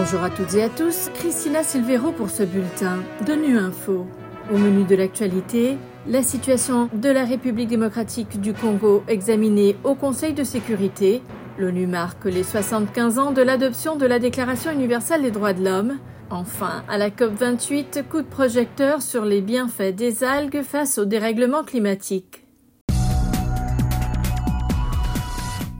Bonjour à toutes et à tous, Christina Silvero pour ce bulletin de Nu Info. Au menu de l'actualité, la situation de la République démocratique du Congo examinée au Conseil de sécurité. L'ONU marque les 75 ans de l'adoption de la Déclaration universelle des droits de l'homme. Enfin, à la COP28, coup de projecteur sur les bienfaits des algues face au dérèglement climatique.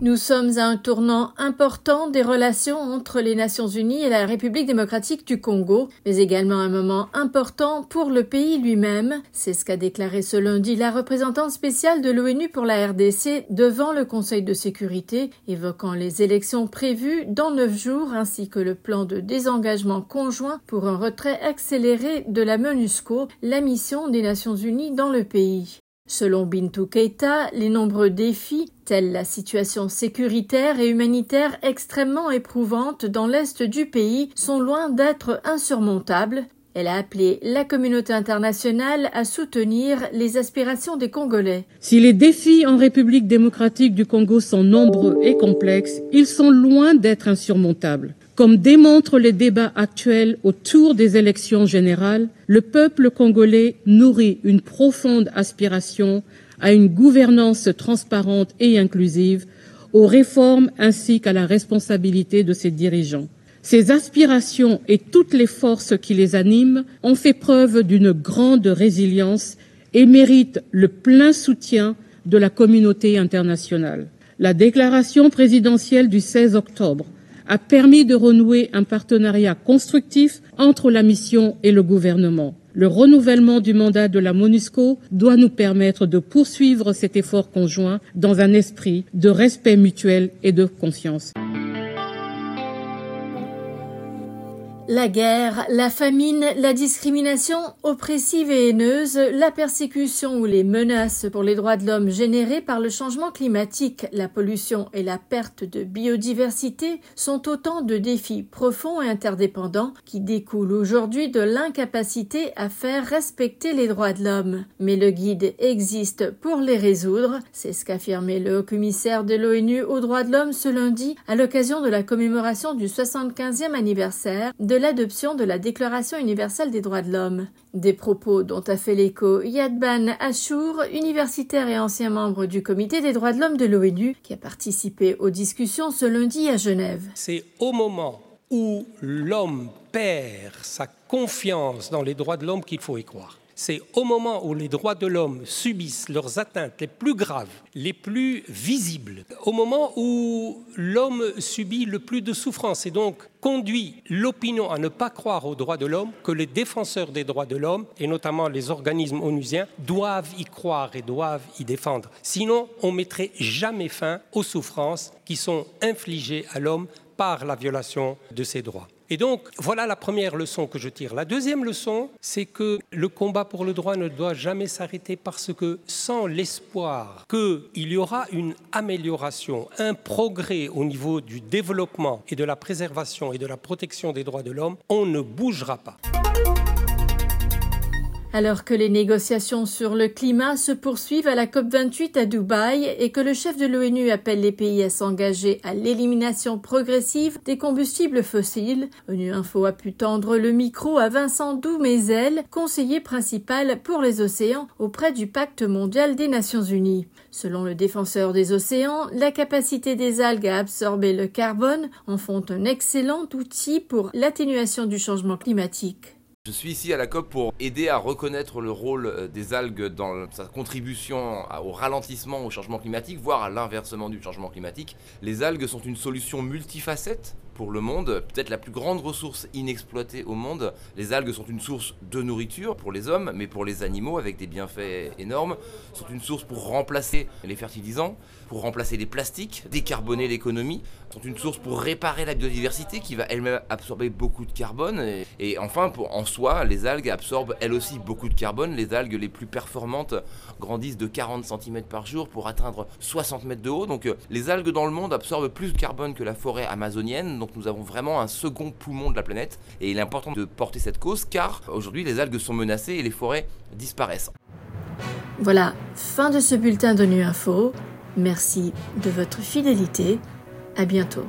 Nous sommes à un tournant important des relations entre les Nations Unies et la République démocratique du Congo, mais également un moment important pour le pays lui-même. C'est ce qu'a déclaré ce lundi la représentante spéciale de l'ONU pour la RDC devant le Conseil de sécurité, évoquant les élections prévues dans neuf jours ainsi que le plan de désengagement conjoint pour un retrait accéléré de la MONUSCO, la mission des Nations Unies dans le pays. Selon Bintou Keita, les nombreux défis, tels la situation sécuritaire et humanitaire extrêmement éprouvante dans l'est du pays, sont loin d'être insurmontables. Elle a appelé la communauté internationale à soutenir les aspirations des Congolais. Si les défis en République démocratique du Congo sont nombreux et complexes, ils sont loin d'être insurmontables. Comme démontrent les débats actuels autour des élections générales, le peuple congolais nourrit une profonde aspiration à une gouvernance transparente et inclusive, aux réformes ainsi qu'à la responsabilité de ses dirigeants. Ces aspirations et toutes les forces qui les animent ont fait preuve d'une grande résilience et méritent le plein soutien de la communauté internationale. La déclaration présidentielle du 16 octobre a permis de renouer un partenariat constructif entre la mission et le gouvernement. Le renouvellement du mandat de la MONUSCO doit nous permettre de poursuivre cet effort conjoint dans un esprit de respect mutuel et de confiance. La guerre, la famine, la discrimination oppressive et haineuse, la persécution ou les menaces pour les droits de l'homme générées par le changement climatique, la pollution et la perte de biodiversité sont autant de défis profonds et interdépendants qui découlent aujourd'hui de l'incapacité à faire respecter les droits de l'homme. Mais le guide existe pour les résoudre, c'est ce qu'affirmait le haut-commissaire de l'ONU aux droits de l'homme ce lundi à l'occasion de la commémoration du 75e anniversaire de l'adoption de la Déclaration universelle des droits de l'homme. Des propos dont a fait l'écho Yadban Ashour, universitaire et ancien membre du Comité des droits de l'homme de l'ONU, qui a participé aux discussions ce lundi à Genève. C'est au moment où l'homme perd sa confiance dans les droits de l'homme qu'il faut y croire c'est au moment où les droits de l'homme subissent leurs atteintes les plus graves, les plus visibles, au moment où l'homme subit le plus de souffrance et donc conduit l'opinion à ne pas croire aux droits de l'homme, que les défenseurs des droits de l'homme, et notamment les organismes onusiens, doivent y croire et doivent y défendre. Sinon, on mettrait jamais fin aux souffrances qui sont infligées à l'homme par la violation de ses droits. Et donc, voilà la première leçon que je tire. La deuxième leçon, c'est que le combat pour le droit ne doit jamais s'arrêter parce que sans l'espoir qu'il y aura une amélioration, un progrès au niveau du développement et de la préservation et de la protection des droits de l'homme, on ne bougera pas. Alors que les négociations sur le climat se poursuivent à la COP28 à Dubaï et que le chef de l'ONU appelle les pays à s'engager à l'élimination progressive des combustibles fossiles, ONU Info a pu tendre le micro à Vincent Doumézel, conseiller principal pour les océans auprès du Pacte mondial des Nations unies. Selon le défenseur des océans, la capacité des algues à absorber le carbone en font un excellent outil pour l'atténuation du changement climatique. Je suis ici à la COP pour aider à reconnaître le rôle euh, des algues dans sa contribution au ralentissement au changement climatique, voire à l'inversement du changement climatique. Les algues sont une solution multifacette pour le monde, peut-être la plus grande ressource inexploitée au monde. Les algues sont une source de nourriture pour les hommes, mais pour les animaux avec des bienfaits énormes. sont une source pour remplacer les fertilisants, pour remplacer les plastiques, décarboner l'économie. sont une source pour réparer la biodiversité qui va elle-même absorber beaucoup de carbone. Et, enfin, en soi, les algues absorbent elles aussi beaucoup de carbone. Les algues les plus performantes grandissent de 40 cm par jour pour atteindre 60 mètres de haut. Donc euh, les algues dans le monde absorbent plus de carbone que la forêt amazonienne. Nous avons vraiment un second poumon de la planète. Et il est important de porter cette cause car aujourd'hui les algues sont menacées et les forêts disparaissent. Voilà, fin de ce bulletin de Nu Info. Merci de votre fidélité. À bientôt.